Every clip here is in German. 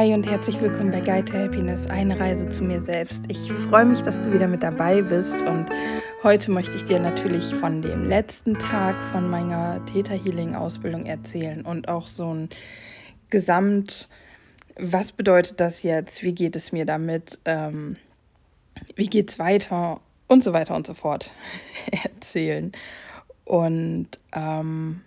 Hi und herzlich willkommen bei Guide to Happiness, eine Reise zu mir selbst. Ich freue mich, dass du wieder mit dabei bist und heute möchte ich dir natürlich von dem letzten Tag von meiner Theta Healing Ausbildung erzählen und auch so ein Gesamt, was bedeutet das jetzt, wie geht es mir damit, ähm, wie es weiter und so weiter und so fort erzählen. Und ähm,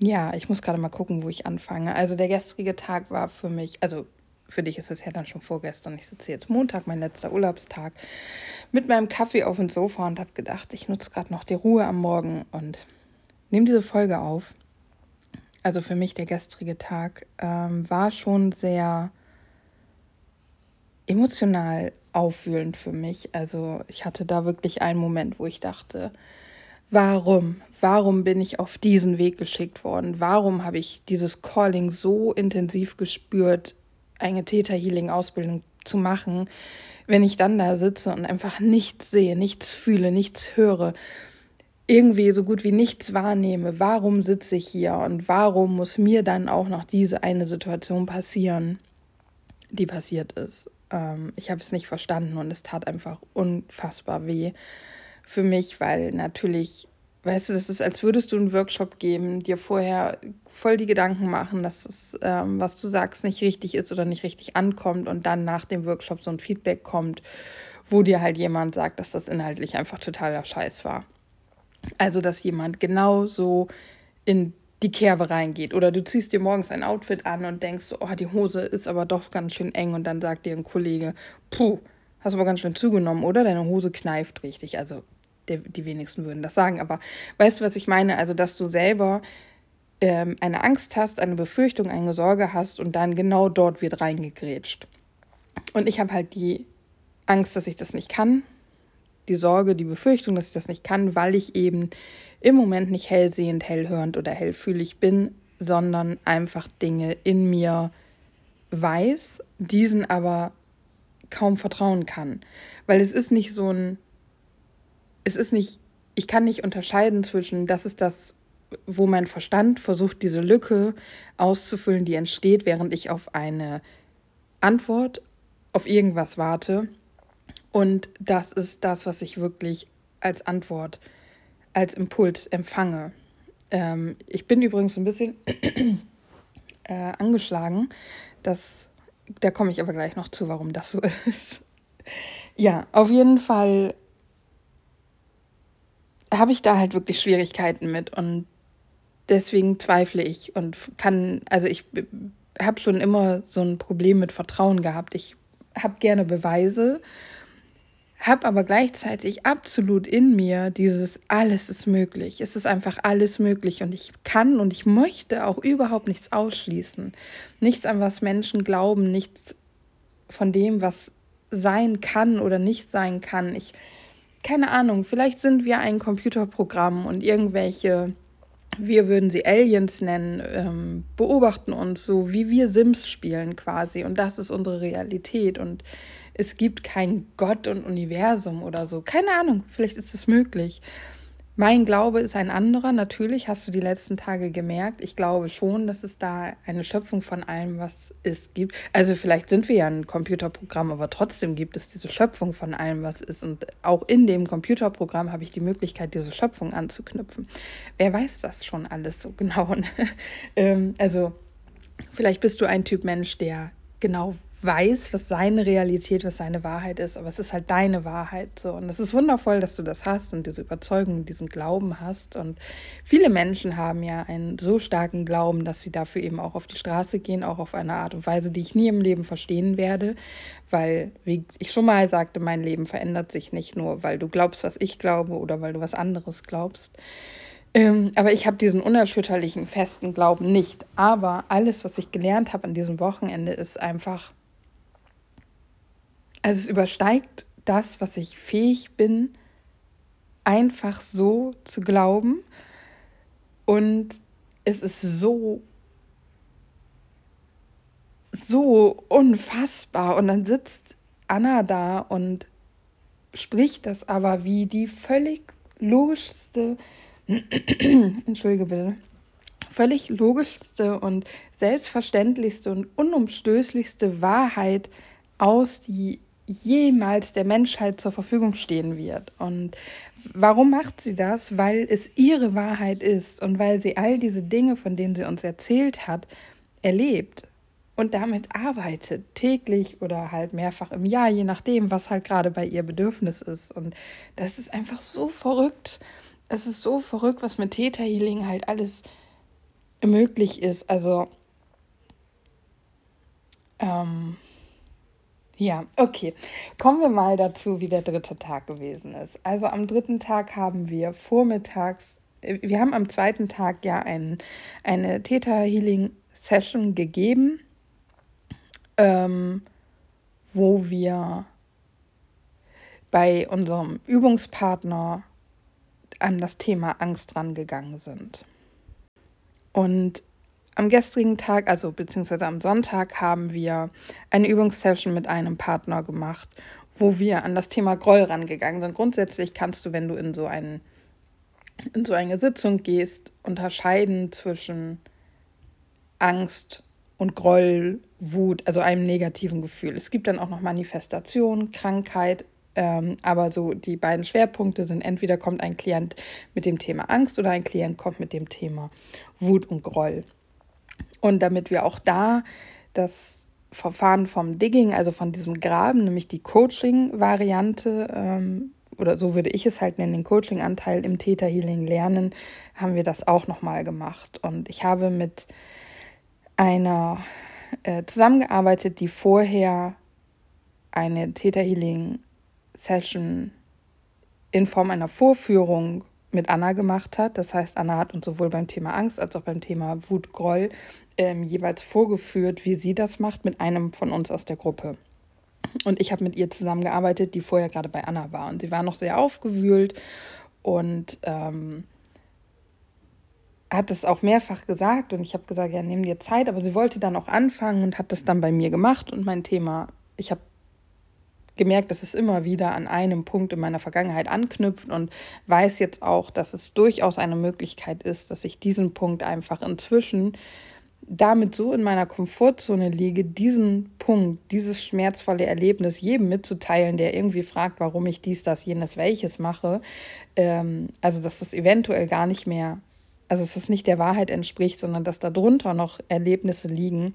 ja, ich muss gerade mal gucken, wo ich anfange. Also der gestrige Tag war für mich, also für dich ist es ja dann schon vorgestern. Ich sitze jetzt Montag, mein letzter Urlaubstag, mit meinem Kaffee auf dem Sofa und habe gedacht, ich nutze gerade noch die Ruhe am Morgen und nehme diese Folge auf. Also für mich der gestrige Tag ähm, war schon sehr emotional aufwühlend für mich. Also ich hatte da wirklich einen Moment, wo ich dachte, warum? Warum bin ich auf diesen Weg geschickt worden? Warum habe ich dieses Calling so intensiv gespürt, eine Theta Healing Ausbildung zu machen, wenn ich dann da sitze und einfach nichts sehe, nichts fühle, nichts höre, irgendwie so gut wie nichts wahrnehme? Warum sitze ich hier und warum muss mir dann auch noch diese eine Situation passieren, die passiert ist? Ähm, ich habe es nicht verstanden und es tat einfach unfassbar weh für mich, weil natürlich, weißt du, das ist, als würdest du einen Workshop geben, dir vorher voll die Gedanken machen, dass es, ähm, was du sagst, nicht richtig ist oder nicht richtig ankommt und dann nach dem Workshop so ein Feedback kommt, wo dir halt jemand sagt, dass das inhaltlich einfach totaler Scheiß war. Also, dass jemand genau so in die Kerbe reingeht. Oder du ziehst dir morgens ein Outfit an und denkst, oh, die Hose ist aber doch ganz schön eng. Und dann sagt dir ein Kollege, puh, hast aber ganz schön zugenommen, oder? Deine Hose kneift richtig. Also der, die wenigsten würden das sagen. Aber weißt du, was ich meine? Also, dass du selber ähm, eine Angst hast, eine Befürchtung, eine Sorge hast und dann genau dort wird reingegrätscht. Und ich habe halt die Angst, dass ich das nicht kann, die Sorge, die Befürchtung, dass ich das nicht kann, weil ich eben im Moment nicht hellsehend, hellhörend oder hellfühlig bin, sondern einfach Dinge in mir weiß, diesen aber kaum vertrauen kann. Weil es ist nicht so ein es ist nicht, ich kann nicht unterscheiden zwischen, das ist das, wo mein Verstand versucht, diese Lücke auszufüllen, die entsteht, während ich auf eine Antwort auf irgendwas warte. Und das ist das, was ich wirklich als Antwort, als Impuls empfange. Ähm, ich bin übrigens ein bisschen äh, angeschlagen. Das, da komme ich aber gleich noch zu, warum das so ist. ja, auf jeden Fall habe ich da halt wirklich Schwierigkeiten mit und deswegen zweifle ich und kann, also ich habe schon immer so ein Problem mit Vertrauen gehabt. Ich habe gerne Beweise, habe aber gleichzeitig absolut in mir dieses alles ist möglich. Es ist einfach alles möglich und ich kann und ich möchte auch überhaupt nichts ausschließen. Nichts an was Menschen glauben, nichts von dem, was sein kann oder nicht sein kann. Ich keine Ahnung, vielleicht sind wir ein Computerprogramm und irgendwelche, wir würden sie Aliens nennen, ähm, beobachten uns so, wie wir Sims spielen quasi. Und das ist unsere Realität. Und es gibt kein Gott und Universum oder so. Keine Ahnung, vielleicht ist es möglich. Mein Glaube ist ein anderer. Natürlich hast du die letzten Tage gemerkt. Ich glaube schon, dass es da eine Schöpfung von allem, was es gibt. Also vielleicht sind wir ja ein Computerprogramm, aber trotzdem gibt es diese Schöpfung von allem, was ist. Und auch in dem Computerprogramm habe ich die Möglichkeit, diese Schöpfung anzuknüpfen. Wer weiß das schon alles so genau? ähm, also vielleicht bist du ein Typ Mensch, der genau weiß, was seine Realität, was seine Wahrheit ist, aber es ist halt deine Wahrheit so. Und es ist wundervoll, dass du das hast und diese Überzeugung, diesen Glauben hast. Und viele Menschen haben ja einen so starken Glauben, dass sie dafür eben auch auf die Straße gehen, auch auf eine Art und Weise, die ich nie im Leben verstehen werde, weil wie ich schon mal sagte, mein Leben verändert sich nicht nur, weil du glaubst, was ich glaube oder weil du was anderes glaubst. Ähm, aber ich habe diesen unerschütterlichen, festen Glauben nicht. Aber alles, was ich gelernt habe an diesem Wochenende, ist einfach, also es übersteigt das, was ich fähig bin, einfach so zu glauben. Und es ist so, so unfassbar. Und dann sitzt Anna da und spricht das aber wie die völlig logischste Entschuldige bitte, völlig logischste und selbstverständlichste und unumstößlichste Wahrheit aus, die jemals der Menschheit zur Verfügung stehen wird. Und warum macht sie das? Weil es ihre Wahrheit ist und weil sie all diese Dinge, von denen sie uns erzählt hat, erlebt und damit arbeitet, täglich oder halt mehrfach im Jahr, je nachdem, was halt gerade bei ihr Bedürfnis ist. Und das ist einfach so verrückt. Es ist so verrückt, was mit Theta Healing halt alles möglich ist. Also, ähm, ja, okay. Kommen wir mal dazu, wie der dritte Tag gewesen ist. Also am dritten Tag haben wir vormittags, wir haben am zweiten Tag ja ein, eine Theta Healing Session gegeben, ähm, wo wir bei unserem Übungspartner an das Thema Angst rangegangen sind. Und am gestrigen Tag, also beziehungsweise am Sonntag, haben wir eine Übungssession mit einem Partner gemacht, wo wir an das Thema Groll rangegangen sind. Grundsätzlich kannst du, wenn du in so, einen, in so eine Sitzung gehst, unterscheiden zwischen Angst und Groll, Wut, also einem negativen Gefühl. Es gibt dann auch noch Manifestation, Krankheit, ähm, aber so die beiden Schwerpunkte sind entweder kommt ein Klient mit dem Thema Angst oder ein Klient kommt mit dem Thema Wut und Groll. Und damit wir auch da das Verfahren vom Digging, also von diesem Graben, nämlich die Coaching-Variante, ähm, oder so würde ich es halt nennen, den Coaching-Anteil im Theta Healing lernen, haben wir das auch nochmal gemacht. Und ich habe mit einer äh, zusammengearbeitet, die vorher eine Theta Healing Session in Form einer Vorführung mit Anna gemacht hat. Das heißt, Anna hat uns sowohl beim Thema Angst als auch beim Thema Wut, Groll ähm, jeweils vorgeführt, wie sie das macht mit einem von uns aus der Gruppe. Und ich habe mit ihr zusammengearbeitet, die vorher gerade bei Anna war. Und sie war noch sehr aufgewühlt und ähm, hat es auch mehrfach gesagt. Und ich habe gesagt, ja, nimm dir Zeit. Aber sie wollte dann auch anfangen und hat das dann bei mir gemacht. Und mein Thema, ich habe gemerkt, dass es immer wieder an einem Punkt in meiner Vergangenheit anknüpft und weiß jetzt auch, dass es durchaus eine Möglichkeit ist, dass ich diesen Punkt einfach inzwischen damit so in meiner Komfortzone liege, diesen Punkt, dieses schmerzvolle Erlebnis jedem mitzuteilen, der irgendwie fragt, warum ich dies, das, jenes, welches mache. Ähm, also, dass es eventuell gar nicht mehr, also dass es nicht der Wahrheit entspricht, sondern dass darunter noch Erlebnisse liegen,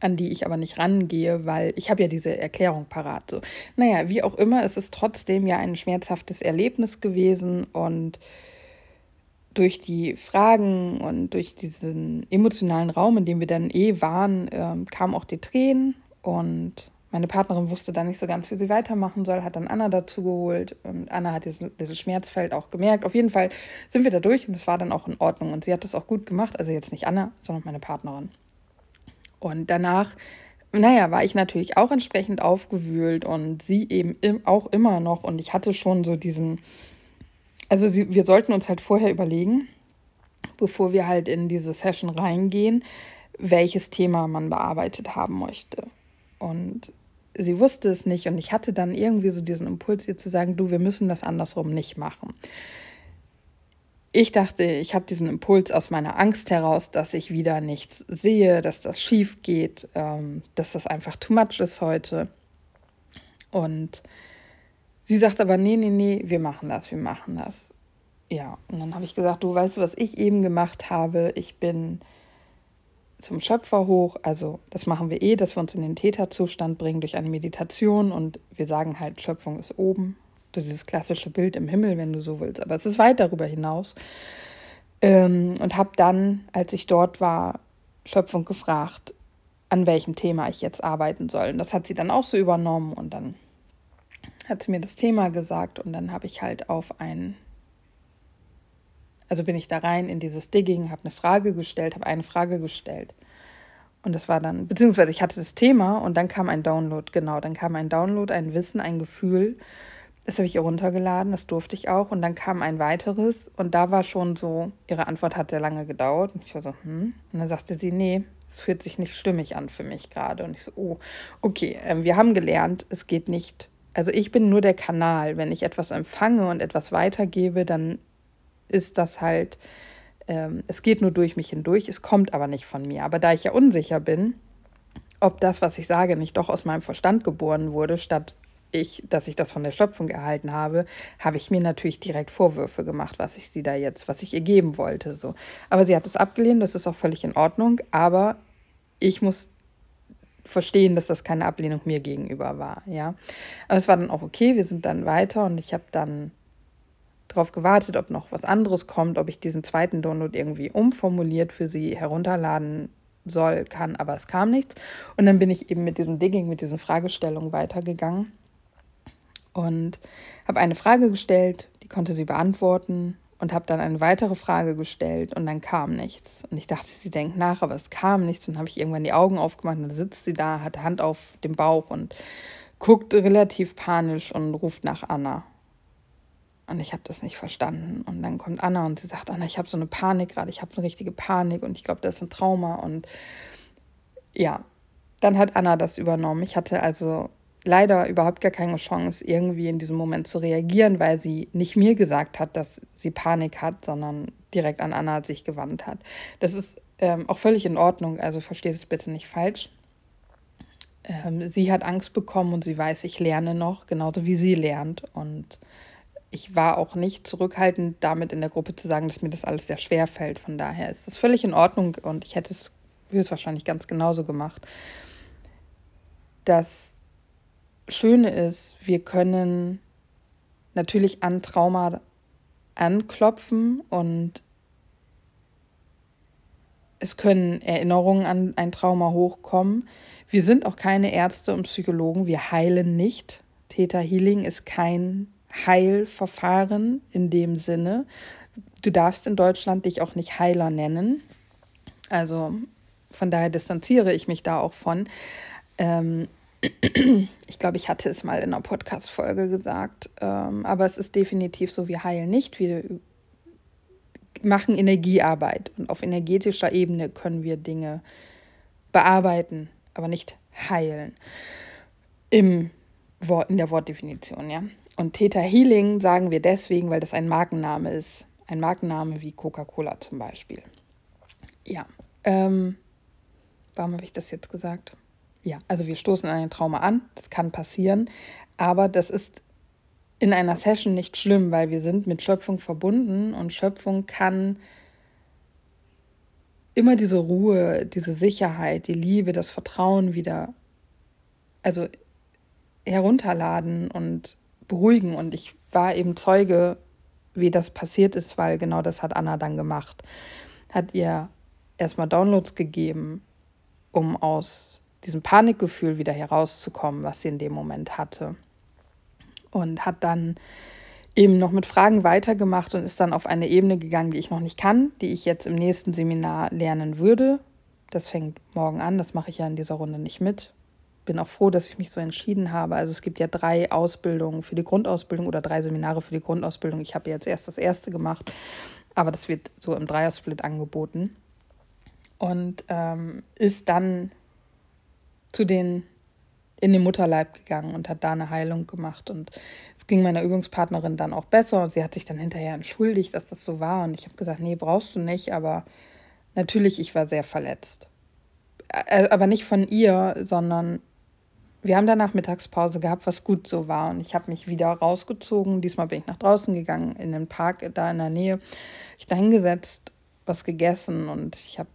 an die ich aber nicht rangehe, weil ich habe ja diese Erklärung parat. So. Naja, wie auch immer, es ist trotzdem ja ein schmerzhaftes Erlebnis gewesen und durch die Fragen und durch diesen emotionalen Raum, in dem wir dann eh waren, äh, kamen auch die Tränen und meine Partnerin wusste dann nicht so ganz, wie sie weitermachen soll, hat dann Anna dazu geholt und Anna hat dieses, dieses Schmerzfeld auch gemerkt. Auf jeden Fall sind wir da durch und es war dann auch in Ordnung und sie hat das auch gut gemacht, also jetzt nicht Anna, sondern meine Partnerin. Und danach, naja, war ich natürlich auch entsprechend aufgewühlt und sie eben im, auch immer noch. Und ich hatte schon so diesen, also sie, wir sollten uns halt vorher überlegen, bevor wir halt in diese Session reingehen, welches Thema man bearbeitet haben möchte. Und sie wusste es nicht und ich hatte dann irgendwie so diesen Impuls, ihr zu sagen, du, wir müssen das andersrum nicht machen ich dachte, ich habe diesen Impuls aus meiner Angst heraus, dass ich wieder nichts sehe, dass das schief geht, ähm, dass das einfach too much ist heute. Und sie sagt aber, nee, nee, nee, wir machen das, wir machen das. Ja, und dann habe ich gesagt, du weißt, was ich eben gemacht habe. Ich bin zum Schöpfer hoch. Also das machen wir eh, dass wir uns in den Täterzustand bringen durch eine Meditation und wir sagen halt, Schöpfung ist oben dieses klassische Bild im Himmel, wenn du so willst. Aber es ist weit darüber hinaus. Ähm, und habe dann, als ich dort war, Schöpfung gefragt, an welchem Thema ich jetzt arbeiten soll. Und das hat sie dann auch so übernommen und dann hat sie mir das Thema gesagt und dann habe ich halt auf ein, also bin ich da rein in dieses Digging, habe eine Frage gestellt, habe eine Frage gestellt. Und das war dann, beziehungsweise ich hatte das Thema und dann kam ein Download, genau, dann kam ein Download, ein Wissen, ein Gefühl das habe ich ihr runtergeladen, das durfte ich auch. Und dann kam ein weiteres und da war schon so, ihre Antwort hat sehr lange gedauert. Und ich war so, hm. Und dann sagte sie, nee, es fühlt sich nicht stimmig an für mich gerade. Und ich so, oh, okay, äh, wir haben gelernt, es geht nicht. Also ich bin nur der Kanal. Wenn ich etwas empfange und etwas weitergebe, dann ist das halt ähm, es geht nur durch mich hindurch, es kommt aber nicht von mir. Aber da ich ja unsicher bin, ob das, was ich sage, nicht doch aus meinem Verstand geboren wurde, statt ich, dass ich das von der Schöpfung erhalten habe, habe ich mir natürlich direkt Vorwürfe gemacht, was ich sie da jetzt, was ich ihr geben wollte. So. Aber sie hat es abgelehnt, das ist auch völlig in Ordnung. Aber ich muss verstehen, dass das keine Ablehnung mir gegenüber war. Ja. Aber es war dann auch okay, wir sind dann weiter und ich habe dann darauf gewartet, ob noch was anderes kommt, ob ich diesen zweiten Download irgendwie umformuliert für sie herunterladen soll, kann, aber es kam nichts. Und dann bin ich eben mit diesem Digging, mit diesen Fragestellungen weitergegangen und habe eine Frage gestellt, die konnte sie beantworten und habe dann eine weitere Frage gestellt und dann kam nichts. Und ich dachte, sie denkt nach, aber es kam nichts. Und dann habe ich irgendwann die Augen aufgemacht und dann sitzt sie da, hat Hand auf dem Bauch und guckt relativ panisch und ruft nach Anna. Und ich habe das nicht verstanden. Und dann kommt Anna und sie sagt, Anna, ich habe so eine Panik gerade, ich habe eine richtige Panik und ich glaube, das ist ein Trauma. Und ja, dann hat Anna das übernommen. Ich hatte also leider überhaupt gar keine Chance, irgendwie in diesem Moment zu reagieren, weil sie nicht mir gesagt hat, dass sie Panik hat, sondern direkt an Anna sich gewandt hat. Das ist ähm, auch völlig in Ordnung, also versteht es bitte nicht falsch. Ähm, sie hat Angst bekommen und sie weiß, ich lerne noch, genauso wie sie lernt. Und ich war auch nicht zurückhaltend, damit in der Gruppe zu sagen, dass mir das alles sehr schwer fällt. Von daher ist es völlig in Ordnung und ich hätte es höchstwahrscheinlich ganz genauso gemacht. Das Schöne ist, wir können natürlich an Trauma anklopfen und es können Erinnerungen an ein Trauma hochkommen. Wir sind auch keine Ärzte und Psychologen, wir heilen nicht. Theta Healing ist kein Heilverfahren in dem Sinne. Du darfst in Deutschland dich auch nicht Heiler nennen. Also von daher distanziere ich mich da auch von. Ähm, ich glaube, ich hatte es mal in einer Podcast-Folge gesagt, ähm, aber es ist definitiv so, wir heilen nicht, wir machen Energiearbeit und auf energetischer Ebene können wir Dinge bearbeiten, aber nicht heilen. Im Wort, in der Wortdefinition, ja. Und Theta Healing sagen wir deswegen, weil das ein Markenname ist. Ein Markenname wie Coca-Cola zum Beispiel. Ja. Ähm, warum habe ich das jetzt gesagt? Ja, also wir stoßen an ein Trauma an, das kann passieren, aber das ist in einer Session nicht schlimm, weil wir sind mit Schöpfung verbunden und Schöpfung kann immer diese Ruhe, diese Sicherheit, die Liebe, das Vertrauen wieder, also herunterladen und beruhigen. Und ich war eben Zeuge, wie das passiert ist, weil genau das hat Anna dann gemacht. Hat ihr erstmal Downloads gegeben, um aus diesem Panikgefühl wieder herauszukommen, was sie in dem Moment hatte. Und hat dann eben noch mit Fragen weitergemacht und ist dann auf eine Ebene gegangen, die ich noch nicht kann, die ich jetzt im nächsten Seminar lernen würde. Das fängt morgen an, das mache ich ja in dieser Runde nicht mit. Bin auch froh, dass ich mich so entschieden habe. Also es gibt ja drei Ausbildungen für die Grundausbildung oder drei Seminare für die Grundausbildung. Ich habe jetzt erst das erste gemacht, aber das wird so im Dreiersplit angeboten. Und ähm, ist dann zu den in den Mutterleib gegangen und hat da eine Heilung gemacht. Und es ging meiner Übungspartnerin dann auch besser und sie hat sich dann hinterher entschuldigt, dass das so war. Und ich habe gesagt, nee, brauchst du nicht, aber natürlich, ich war sehr verletzt. Aber nicht von ihr, sondern wir haben danach Mittagspause gehabt, was gut so war. Und ich habe mich wieder rausgezogen. Diesmal bin ich nach draußen gegangen, in den Park da in der Nähe. Ich da hingesetzt, was gegessen und ich habe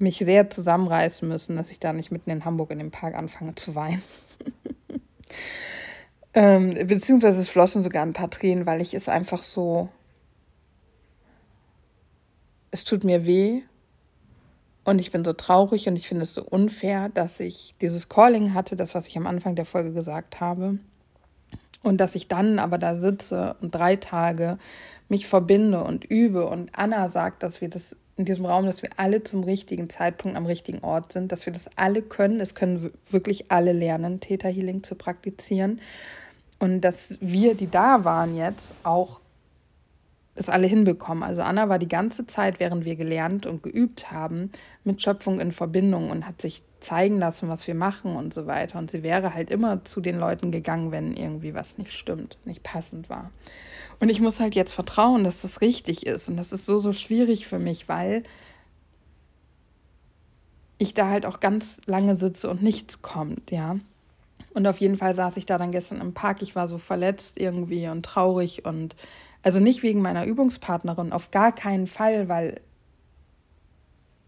mich sehr zusammenreißen müssen, dass ich da nicht mitten in Hamburg in dem Park anfange zu weinen. ähm, beziehungsweise es flossen sogar ein paar Tränen, weil ich es einfach so. Es tut mir weh und ich bin so traurig und ich finde es so unfair, dass ich dieses Calling hatte, das, was ich am Anfang der Folge gesagt habe. Und dass ich dann aber da sitze und drei Tage mich verbinde und übe und Anna sagt, dass wir das in diesem Raum, dass wir alle zum richtigen Zeitpunkt am richtigen Ort sind, dass wir das alle können. Es können wirklich alle lernen, Theta Healing zu praktizieren. Und dass wir, die da waren jetzt, auch es alle hinbekommen. Also Anna war die ganze Zeit, während wir gelernt und geübt haben, mit Schöpfung in Verbindung und hat sich zeigen lassen, was wir machen und so weiter. Und sie wäre halt immer zu den Leuten gegangen, wenn irgendwie was nicht stimmt, nicht passend war. Und ich muss halt jetzt vertrauen, dass das richtig ist. Und das ist so, so schwierig für mich, weil ich da halt auch ganz lange sitze und nichts kommt, ja. Und auf jeden Fall saß ich da dann gestern im Park. Ich war so verletzt irgendwie und traurig und also nicht wegen meiner Übungspartnerin, auf gar keinen Fall, weil,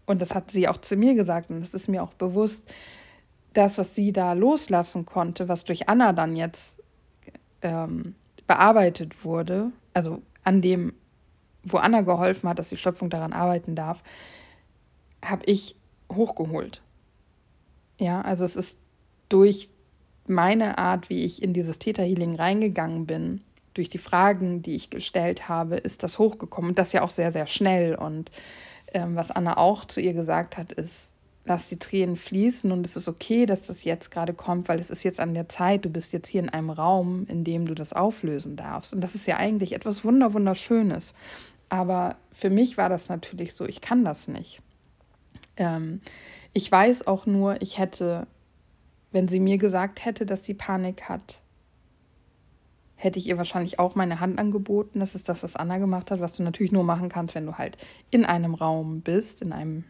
und das hat sie auch zu mir gesagt und das ist mir auch bewusst, das, was sie da loslassen konnte, was durch Anna dann jetzt ähm, bearbeitet wurde, also an dem, wo Anna geholfen hat, dass die Schöpfung daran arbeiten darf, habe ich hochgeholt. Ja, also es ist durch meine Art, wie ich in dieses Theta Healing reingegangen bin, durch die Fragen, die ich gestellt habe, ist das hochgekommen. Und das ja auch sehr, sehr schnell. Und ähm, was Anna auch zu ihr gesagt hat, ist, lass die Tränen fließen und es ist okay, dass das jetzt gerade kommt, weil es ist jetzt an der Zeit, du bist jetzt hier in einem Raum, in dem du das auflösen darfst. Und das ist ja eigentlich etwas Wunder, Wunderschönes. Aber für mich war das natürlich so, ich kann das nicht. Ähm, ich weiß auch nur, ich hätte, wenn sie mir gesagt hätte, dass sie Panik hat, hätte ich ihr wahrscheinlich auch meine Hand angeboten. Das ist das, was Anna gemacht hat, was du natürlich nur machen kannst, wenn du halt in einem Raum bist, in einem,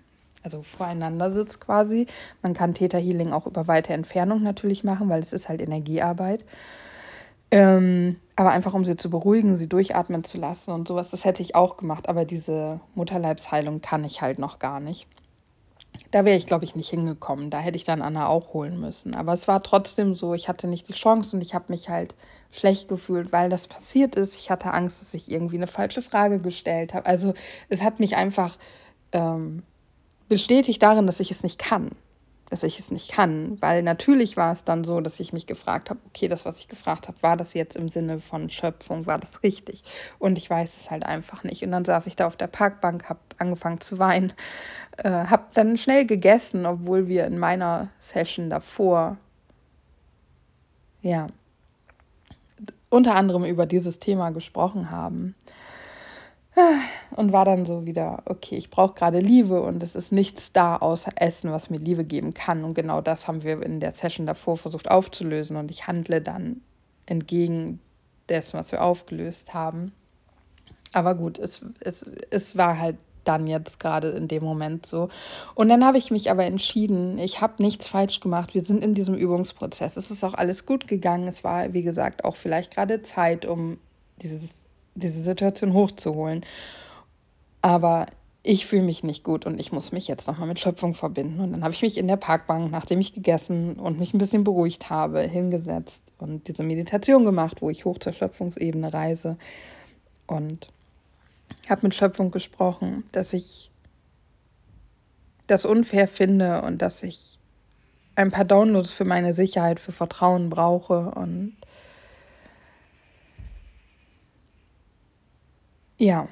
also voreinander sitzt quasi. Man kann Theta Healing auch über weite Entfernung natürlich machen, weil es ist halt Energiearbeit. Ähm, aber einfach um sie zu beruhigen, sie durchatmen zu lassen und sowas, das hätte ich auch gemacht. Aber diese Mutterleibsheilung kann ich halt noch gar nicht. Da wäre ich, glaube ich, nicht hingekommen. Da hätte ich dann Anna auch holen müssen. Aber es war trotzdem so, ich hatte nicht die Chance und ich habe mich halt schlecht gefühlt, weil das passiert ist. Ich hatte Angst, dass ich irgendwie eine falsche Frage gestellt habe. Also es hat mich einfach ähm, bestätigt darin, dass ich es nicht kann dass ich es nicht kann. Weil natürlich war es dann so, dass ich mich gefragt habe, okay, das, was ich gefragt habe, war das jetzt im Sinne von Schöpfung, war das richtig? Und ich weiß es halt einfach nicht. Und dann saß ich da auf der Parkbank, habe angefangen zu weinen, äh, habe dann schnell gegessen, obwohl wir in meiner Session davor, ja, unter anderem über dieses Thema gesprochen haben. Und war dann so wieder, okay, ich brauche gerade Liebe und es ist nichts da außer Essen, was mir Liebe geben kann. Und genau das haben wir in der Session davor versucht aufzulösen. Und ich handle dann entgegen dessen, was wir aufgelöst haben. Aber gut, es, es, es war halt dann jetzt gerade in dem Moment so. Und dann habe ich mich aber entschieden, ich habe nichts falsch gemacht. Wir sind in diesem Übungsprozess. Es ist auch alles gut gegangen. Es war, wie gesagt, auch vielleicht gerade Zeit, um dieses diese Situation hochzuholen. Aber ich fühle mich nicht gut und ich muss mich jetzt nochmal mit Schöpfung verbinden. Und dann habe ich mich in der Parkbank, nachdem ich gegessen und mich ein bisschen beruhigt habe, hingesetzt und diese Meditation gemacht, wo ich hoch zur Schöpfungsebene reise. Und habe mit Schöpfung gesprochen, dass ich das unfair finde und dass ich ein paar Downloads für meine Sicherheit, für Vertrauen brauche und ja,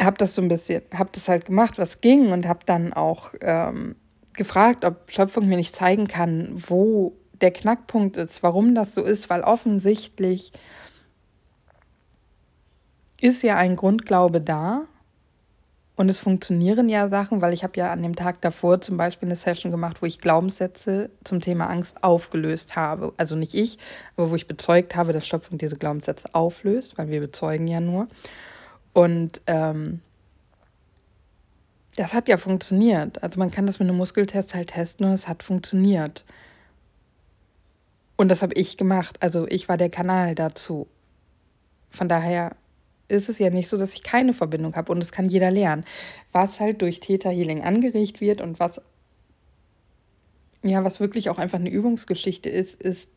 habe das so ein bisschen, habe das halt gemacht, was ging und habe dann auch ähm, gefragt, ob Schöpfung mir nicht zeigen kann, wo der Knackpunkt ist, warum das so ist, weil offensichtlich ist ja ein Grundglaube da und es funktionieren ja Sachen, weil ich habe ja an dem Tag davor zum Beispiel eine Session gemacht, wo ich Glaubenssätze zum Thema Angst aufgelöst habe. Also nicht ich, aber wo ich bezeugt habe, dass Schöpfung diese Glaubenssätze auflöst, weil wir bezeugen ja nur. Und ähm, das hat ja funktioniert. Also man kann das mit einem Muskeltest halt testen und es hat funktioniert. Und das habe ich gemacht. Also ich war der Kanal dazu. Von daher ist es ja nicht so, dass ich keine Verbindung habe und das kann jeder lernen. Was halt durch Theta Healing angeregt wird und was ja, was wirklich auch einfach eine Übungsgeschichte ist, ist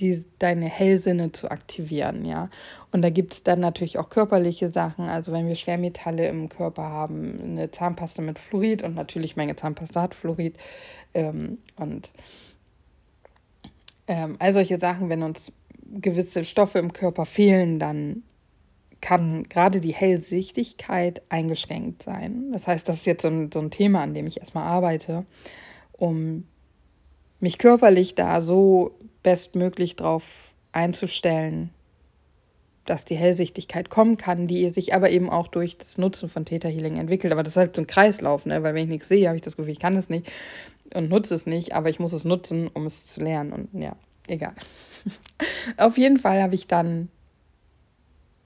die, deine Hellsinne zu aktivieren, ja. Und da gibt es dann natürlich auch körperliche Sachen. Also wenn wir Schwermetalle im Körper haben, eine Zahnpasta mit Fluorid und natürlich meine Zahnpasta hat Fluorid. Ähm, und ähm, all solche Sachen, wenn uns gewisse Stoffe im Körper fehlen, dann kann gerade die Hellsichtigkeit eingeschränkt sein. Das heißt, das ist jetzt so ein, so ein Thema, an dem ich erstmal arbeite, um mich körperlich da so bestmöglich darauf einzustellen, dass die Hellsichtigkeit kommen kann, die sich aber eben auch durch das Nutzen von Theta Healing entwickelt. Aber das ist halt so ein Kreislauf, ne? weil wenn ich nichts sehe, habe ich das Gefühl, ich kann es nicht und nutze es nicht, aber ich muss es nutzen, um es zu lernen. Und ja, egal. Auf jeden Fall habe ich dann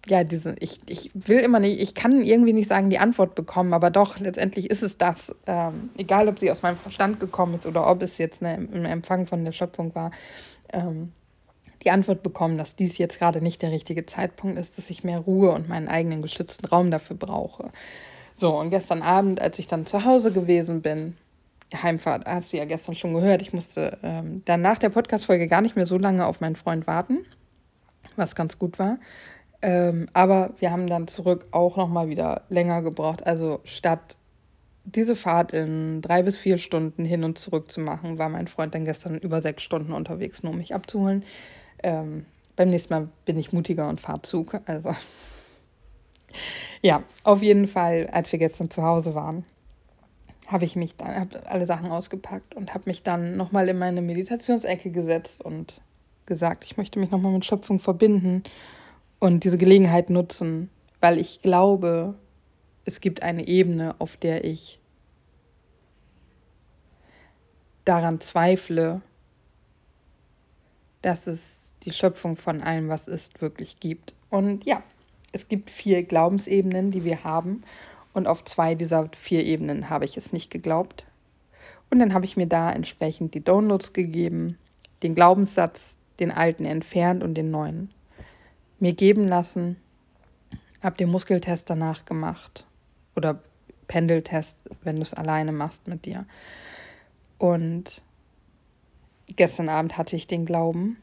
ja, diese, ich, ich will immer nicht, ich kann irgendwie nicht sagen, die Antwort bekommen, aber doch, letztendlich ist es das. Ähm, egal, ob sie aus meinem Verstand gekommen ist oder ob es jetzt eine, ein Empfang von der Schöpfung war. Ähm, die Antwort bekommen, dass dies jetzt gerade nicht der richtige Zeitpunkt ist, dass ich mehr Ruhe und meinen eigenen geschützten Raum dafür brauche. So, und gestern Abend, als ich dann zu Hause gewesen bin, Heimfahrt, hast du ja gestern schon gehört, ich musste ähm, dann nach der Podcast-Folge gar nicht mehr so lange auf meinen Freund warten, was ganz gut war. Ähm, aber wir haben dann zurück auch nochmal wieder länger gebraucht. Also statt diese Fahrt in drei bis vier Stunden hin und zurück zu machen, war mein Freund dann gestern über sechs Stunden unterwegs, nur um mich abzuholen. Ähm, beim nächsten Mal bin ich mutiger und fahre Zug. Also ja, auf jeden Fall, als wir gestern zu Hause waren, habe ich mich dann, habe alle Sachen ausgepackt und habe mich dann nochmal in meine Meditationsecke gesetzt und gesagt, ich möchte mich nochmal mit Schöpfung verbinden und diese Gelegenheit nutzen, weil ich glaube, es gibt eine Ebene, auf der ich daran zweifle, dass es die Schöpfung von allem, was ist, wirklich gibt. Und ja, es gibt vier Glaubensebenen, die wir haben. Und auf zwei dieser vier Ebenen habe ich es nicht geglaubt. Und dann habe ich mir da entsprechend die Downloads gegeben, den Glaubenssatz, den alten entfernt und den neuen mir geben lassen, habe den Muskeltest danach gemacht oder Pendeltest, wenn du es alleine machst mit dir. Und gestern Abend hatte ich den Glauben,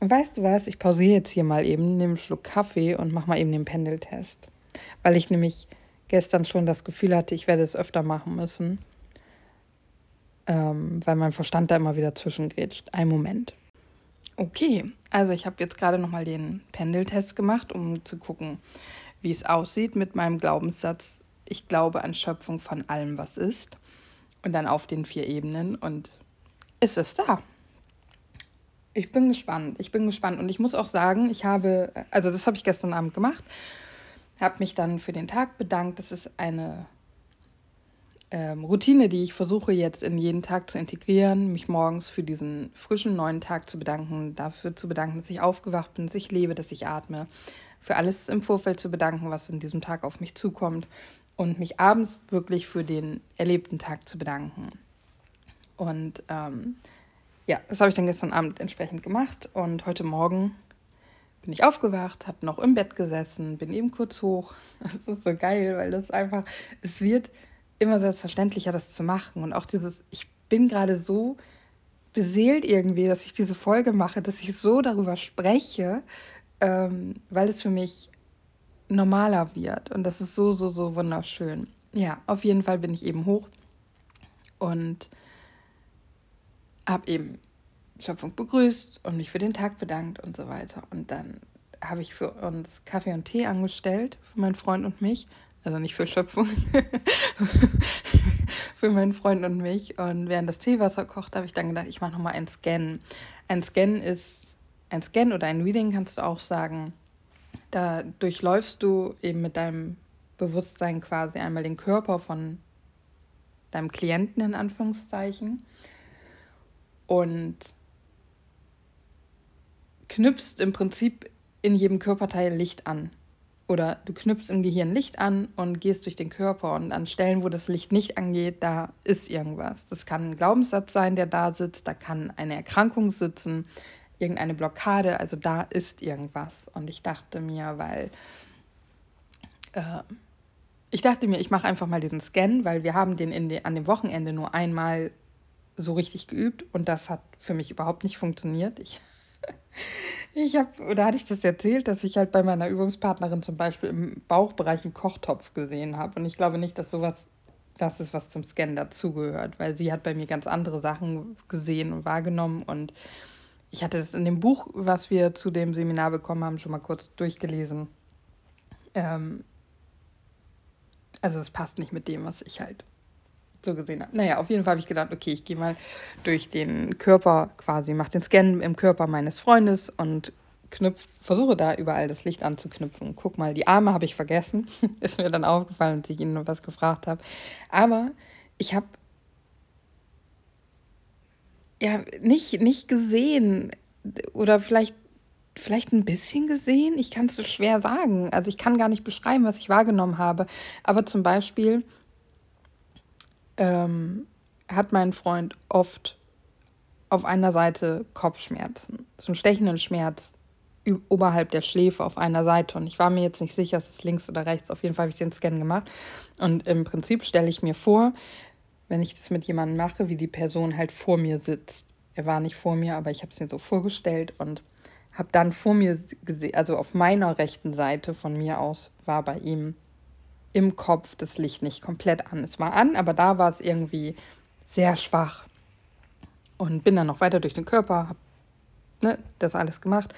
weißt du was, ich pausiere jetzt hier mal eben, nehme einen Schluck Kaffee und mache mal eben den Pendeltest. Weil ich nämlich gestern schon das Gefühl hatte, ich werde es öfter machen müssen. Ähm, weil mein Verstand da immer wieder zwischengrätscht. Ein Moment. Okay, also ich habe jetzt gerade nochmal den Pendeltest gemacht, um zu gucken, wie es aussieht mit meinem Glaubenssatz. Ich glaube an Schöpfung von allem, was ist. Und dann auf den vier Ebenen. Und es ist da. Ich bin gespannt. Ich bin gespannt. Und ich muss auch sagen, ich habe, also das habe ich gestern Abend gemacht, habe mich dann für den Tag bedankt. Das ist eine ähm, Routine, die ich versuche jetzt in jeden Tag zu integrieren, mich morgens für diesen frischen neuen Tag zu bedanken, dafür zu bedanken, dass ich aufgewacht bin, dass ich lebe, dass ich atme, für alles im Vorfeld zu bedanken, was in diesem Tag auf mich zukommt und mich abends wirklich für den erlebten Tag zu bedanken. Und ähm, ja, das habe ich dann gestern Abend entsprechend gemacht und heute Morgen bin ich aufgewacht, habe noch im Bett gesessen, bin eben kurz hoch. Das ist so geil, weil das einfach, es wird immer selbstverständlicher, das zu machen. Und auch dieses, ich bin gerade so beseelt irgendwie, dass ich diese Folge mache, dass ich so darüber spreche, ähm, weil es für mich normaler wird. Und das ist so, so, so wunderschön. Ja, auf jeden Fall bin ich eben hoch und habe eben Schöpfung begrüßt und mich für den Tag bedankt und so weiter. Und dann habe ich für uns Kaffee und Tee angestellt, für meinen Freund und mich. Also nicht für Schöpfung, für meinen Freund und mich. Und während das Teewasser kocht, habe ich dann gedacht, ich mache nochmal einen Scan. Ein Scan ist, ein Scan oder ein Reading kannst du auch sagen, da durchläufst du eben mit deinem Bewusstsein quasi einmal den Körper von deinem Klienten in Anführungszeichen und knüpfst im Prinzip in jedem Körperteil Licht an. Oder du knüpfst im Gehirn Licht an und gehst durch den Körper und an Stellen, wo das Licht nicht angeht, da ist irgendwas. Das kann ein Glaubenssatz sein, der da sitzt, da kann eine Erkrankung sitzen, irgendeine Blockade, also da ist irgendwas. Und ich dachte mir, weil äh, ich dachte mir, ich mache einfach mal diesen Scan, weil wir haben den, in an dem Wochenende nur einmal so richtig geübt und das hat für mich überhaupt nicht funktioniert. Ich ich habe, oder hatte ich das erzählt, dass ich halt bei meiner Übungspartnerin zum Beispiel im Bauchbereich einen Kochtopf gesehen habe. Und ich glaube nicht, dass sowas das ist, was zum Scan dazugehört, weil sie hat bei mir ganz andere Sachen gesehen und wahrgenommen. Und ich hatte es in dem Buch, was wir zu dem Seminar bekommen haben, schon mal kurz durchgelesen. Ähm, also es passt nicht mit dem, was ich halt so gesehen habe. Naja, auf jeden Fall habe ich gedacht, okay, ich gehe mal durch den Körper quasi, mache den Scan im Körper meines Freundes und knüpf, versuche da überall das Licht anzuknüpfen. Guck mal, die Arme habe ich vergessen. Ist mir dann aufgefallen, als ich ihnen was gefragt habe. Aber ich habe ja nicht, nicht gesehen oder vielleicht, vielleicht ein bisschen gesehen. Ich kann es so schwer sagen. Also ich kann gar nicht beschreiben, was ich wahrgenommen habe. Aber zum Beispiel ähm, hat mein Freund oft auf einer Seite Kopfschmerzen, so einen stechenden Schmerz oberhalb der Schläfe auf einer Seite. Und ich war mir jetzt nicht sicher, ist es links oder rechts. Auf jeden Fall habe ich den Scan gemacht. Und im Prinzip stelle ich mir vor, wenn ich das mit jemandem mache, wie die Person halt vor mir sitzt. Er war nicht vor mir, aber ich habe es mir so vorgestellt und habe dann vor mir gesehen, also auf meiner rechten Seite von mir aus war bei ihm im Kopf das Licht nicht komplett an. Es war an, aber da war es irgendwie sehr schwach. Und bin dann noch weiter durch den Körper, habe ne, das alles gemacht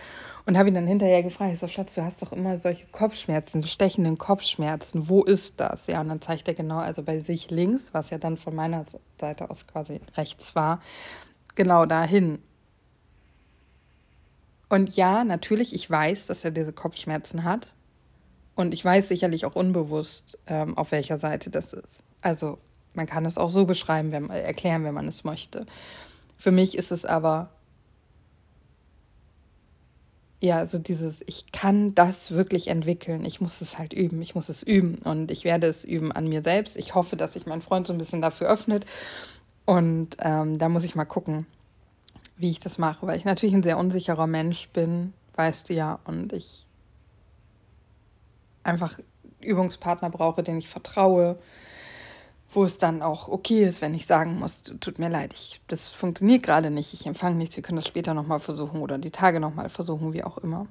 und habe ihn dann hinterher gefragt, ich so, Schatz, du hast doch immer solche Kopfschmerzen, stechenden Kopfschmerzen, wo ist das? Ja, und dann zeigt er genau, also bei sich links, was ja dann von meiner Seite aus quasi rechts war, genau dahin. Und ja, natürlich, ich weiß, dass er diese Kopfschmerzen hat. Und ich weiß sicherlich auch unbewusst, ähm, auf welcher Seite das ist. Also man kann es auch so beschreiben, wenn, erklären, wenn man es möchte. Für mich ist es aber ja, also dieses, ich kann das wirklich entwickeln. Ich muss es halt üben. Ich muss es üben. Und ich werde es üben an mir selbst. Ich hoffe, dass sich mein Freund so ein bisschen dafür öffnet. Und ähm, da muss ich mal gucken, wie ich das mache. Weil ich natürlich ein sehr unsicherer Mensch bin, weißt du ja. Und ich einfach Übungspartner brauche, denen ich vertraue wo es dann auch okay ist, wenn ich sagen muss, tut mir leid, ich, das funktioniert gerade nicht, ich empfange nichts, wir können das später nochmal versuchen oder die Tage nochmal versuchen, wie auch immer.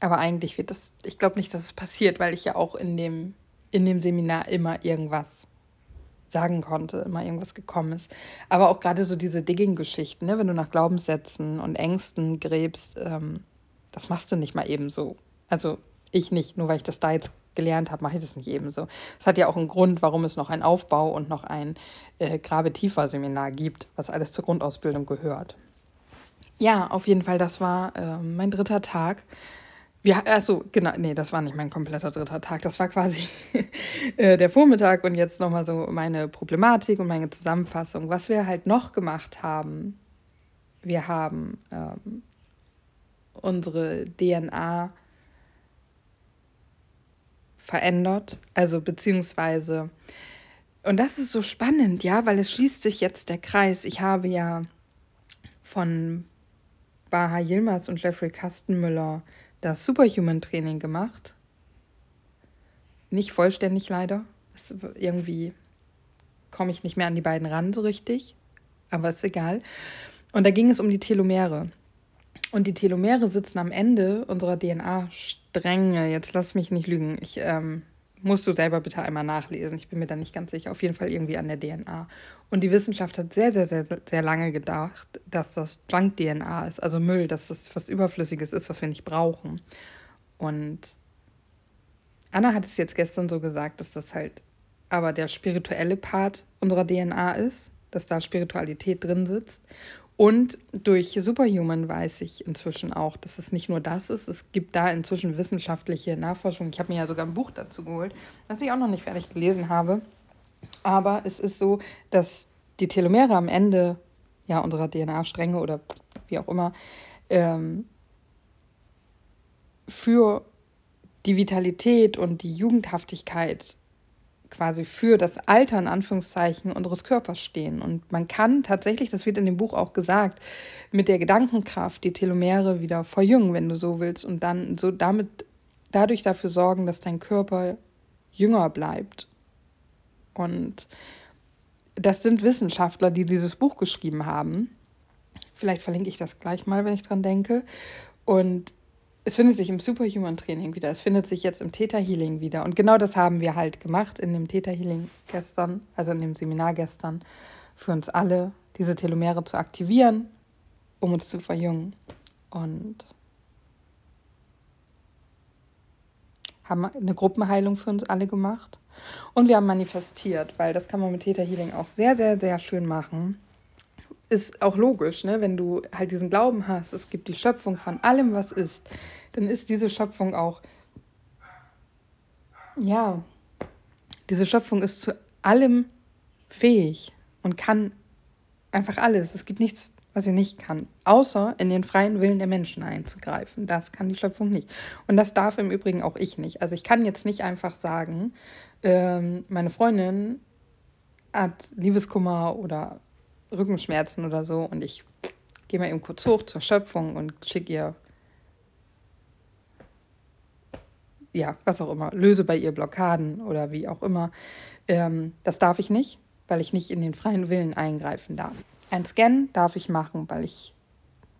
Aber eigentlich wird das, ich glaube nicht, dass es passiert, weil ich ja auch in dem, in dem Seminar immer irgendwas sagen konnte, immer irgendwas gekommen ist. Aber auch gerade so diese Digging-Geschichten, ne? wenn du nach Glaubenssätzen und Ängsten gräbst, ähm, das machst du nicht mal eben so. Also ich nicht, nur weil ich das da jetzt gelernt habe, mache ich das nicht ebenso. Es hat ja auch einen Grund, warum es noch ein Aufbau und noch ein äh, Grabe-Tiefer-Seminar gibt, was alles zur Grundausbildung gehört. Ja, auf jeden Fall, das war äh, mein dritter Tag. Wir, also genau, nee, das war nicht mein kompletter dritter Tag. Das war quasi äh, der Vormittag und jetzt nochmal so meine Problematik und meine Zusammenfassung. Was wir halt noch gemacht haben, wir haben ähm, unsere DNA verändert. Also beziehungsweise, und das ist so spannend, ja, weil es schließt sich jetzt der Kreis. Ich habe ja von Baha Yilmaz und Jeffrey Kastenmüller das Superhuman-Training gemacht. Nicht vollständig leider. Es, irgendwie komme ich nicht mehr an die beiden ran so richtig, aber ist egal. Und da ging es um die Telomere. Und die Telomere sitzen am Ende unserer DNA-Stränge. Jetzt lass mich nicht lügen. Ich ähm, musst du selber bitte einmal nachlesen. Ich bin mir da nicht ganz sicher. Auf jeden Fall irgendwie an der DNA. Und die Wissenschaft hat sehr, sehr, sehr, sehr lange gedacht, dass das Junk-DNA ist, also Müll, dass das was Überflüssiges ist, was wir nicht brauchen. Und Anna hat es jetzt gestern so gesagt, dass das halt aber der spirituelle Part unserer DNA ist, dass da Spiritualität drin sitzt. Und durch Superhuman weiß ich inzwischen auch, dass es nicht nur das ist. Es gibt da inzwischen wissenschaftliche Nachforschung. Ich habe mir ja sogar ein Buch dazu geholt, das ich auch noch nicht fertig gelesen habe. Aber es ist so, dass die Telomere am Ende ja, unserer DNA-Stränge oder wie auch immer ähm, für die Vitalität und die Jugendhaftigkeit quasi für das Alter in Anführungszeichen unseres Körpers stehen. Und man kann tatsächlich, das wird in dem Buch auch gesagt, mit der Gedankenkraft die Telomere wieder verjüngen, wenn du so willst, und dann so damit dadurch dafür sorgen, dass dein Körper jünger bleibt. Und das sind Wissenschaftler, die dieses Buch geschrieben haben. Vielleicht verlinke ich das gleich mal, wenn ich dran denke. Und es findet sich im Superhuman Training wieder, es findet sich jetzt im Theta Healing wieder. Und genau das haben wir halt gemacht in dem Theta Healing gestern, also in dem Seminar gestern, für uns alle, diese Telomere zu aktivieren, um uns zu verjüngen. Und haben eine Gruppenheilung für uns alle gemacht. Und wir haben manifestiert, weil das kann man mit Theta Healing auch sehr, sehr, sehr schön machen. Ist auch logisch, ne? wenn du halt diesen Glauben hast, es gibt die Schöpfung von allem, was ist, dann ist diese Schöpfung auch, ja, diese Schöpfung ist zu allem fähig und kann einfach alles. Es gibt nichts, was sie nicht kann, außer in den freien Willen der Menschen einzugreifen. Das kann die Schöpfung nicht. Und das darf im Übrigen auch ich nicht. Also ich kann jetzt nicht einfach sagen, ähm, meine Freundin hat Liebeskummer oder Rückenschmerzen oder so und ich gehe mal eben kurz hoch zur Schöpfung und schicke ihr, ja, was auch immer, löse bei ihr Blockaden oder wie auch immer. Ähm, das darf ich nicht, weil ich nicht in den freien Willen eingreifen darf. Ein Scan darf ich machen, weil ich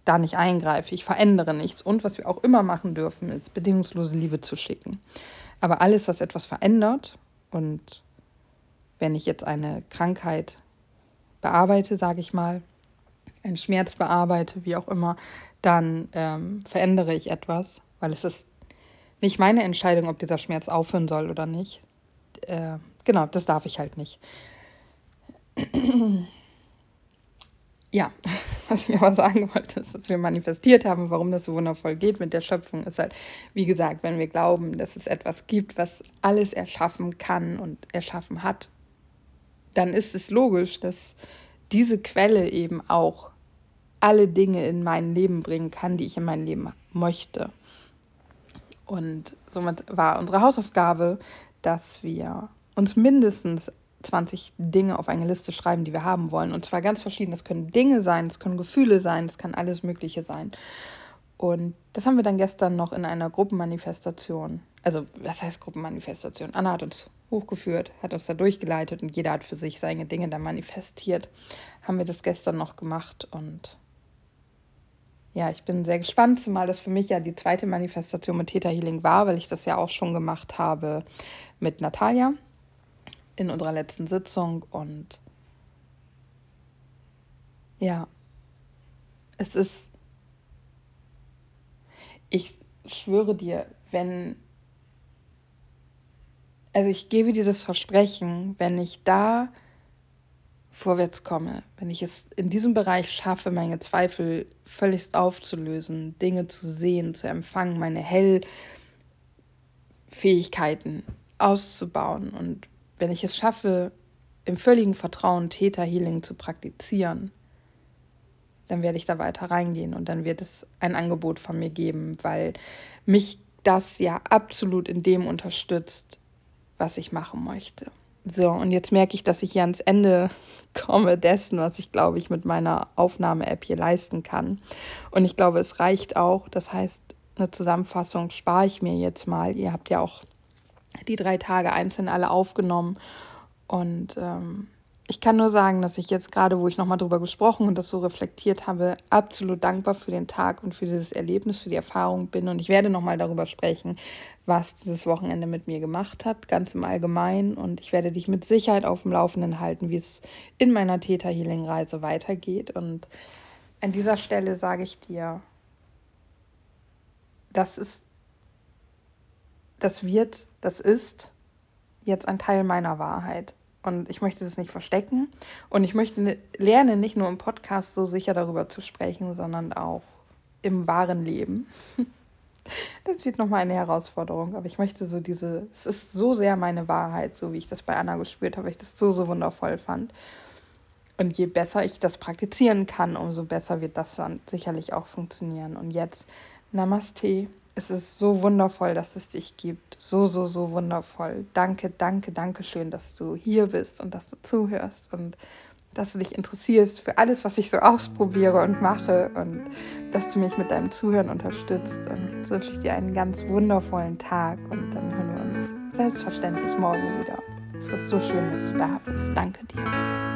da nicht eingreife. Ich verändere nichts. Und was wir auch immer machen dürfen, ist bedingungslose Liebe zu schicken. Aber alles, was etwas verändert und wenn ich jetzt eine Krankheit bearbeite, sage ich mal, einen Schmerz bearbeite, wie auch immer, dann ähm, verändere ich etwas, weil es ist nicht meine Entscheidung, ob dieser Schmerz aufhören soll oder nicht. Äh, genau, das darf ich halt nicht. ja, was ich aber sagen wollte, ist, dass wir manifestiert haben, warum das so wundervoll geht mit der Schöpfung, ist halt, wie gesagt, wenn wir glauben, dass es etwas gibt, was alles erschaffen kann und erschaffen hat dann ist es logisch, dass diese Quelle eben auch alle Dinge in mein Leben bringen kann, die ich in mein Leben möchte. Und somit war unsere Hausaufgabe, dass wir uns mindestens 20 Dinge auf eine Liste schreiben, die wir haben wollen. Und zwar ganz verschieden. Das können Dinge sein, das können Gefühle sein, das kann alles Mögliche sein. Und das haben wir dann gestern noch in einer Gruppenmanifestation, also was heißt Gruppenmanifestation? Anna hat uns hochgeführt, hat uns da durchgeleitet und jeder hat für sich seine Dinge da manifestiert. Haben wir das gestern noch gemacht und ja, ich bin sehr gespannt, zumal das für mich ja die zweite Manifestation mit Theta Healing war, weil ich das ja auch schon gemacht habe mit Natalia in unserer letzten Sitzung und ja, es ist, ich schwöre dir, wenn also ich gebe dir das Versprechen, wenn ich da vorwärts komme, wenn ich es in diesem Bereich schaffe, meine Zweifel völlig aufzulösen, Dinge zu sehen, zu empfangen, meine Hellfähigkeiten auszubauen und wenn ich es schaffe, im völligen Vertrauen Theta Healing zu praktizieren, dann werde ich da weiter reingehen und dann wird es ein Angebot von mir geben, weil mich das ja absolut in dem unterstützt, was ich machen möchte. So, und jetzt merke ich, dass ich hier ans Ende komme dessen, was ich, glaube ich, mit meiner Aufnahme-App hier leisten kann. Und ich glaube, es reicht auch. Das heißt, eine Zusammenfassung spare ich mir jetzt mal. Ihr habt ja auch die drei Tage einzeln alle aufgenommen. Und ähm, ich kann nur sagen, dass ich jetzt gerade, wo ich nochmal drüber gesprochen und das so reflektiert habe, absolut dankbar für den Tag und für dieses Erlebnis, für die Erfahrung bin. Und ich werde nochmal darüber sprechen, was dieses Wochenende mit mir gemacht hat, ganz im Allgemeinen. Und ich werde dich mit Sicherheit auf dem Laufenden halten, wie es in meiner Theta Healing Reise weitergeht. Und an dieser Stelle sage ich dir, das ist, das wird, das ist jetzt ein Teil meiner Wahrheit. Und ich möchte es nicht verstecken. Und ich möchte lernen, nicht nur im Podcast so sicher darüber zu sprechen, sondern auch im wahren Leben. Das wird nochmal eine Herausforderung, aber ich möchte so diese, es ist so sehr meine Wahrheit, so wie ich das bei Anna gespürt habe, weil ich das so, so wundervoll fand. Und je besser ich das praktizieren kann, umso besser wird das dann sicherlich auch funktionieren. Und jetzt Namaste. Es ist so wundervoll, dass es dich gibt. So, so, so wundervoll. Danke, danke, danke schön, dass du hier bist und dass du zuhörst und dass du dich interessierst für alles, was ich so ausprobiere und mache und dass du mich mit deinem Zuhören unterstützt. Und jetzt wünsche ich dir einen ganz wundervollen Tag und dann hören wir uns selbstverständlich morgen wieder. Es ist so schön, dass du da bist. Danke dir.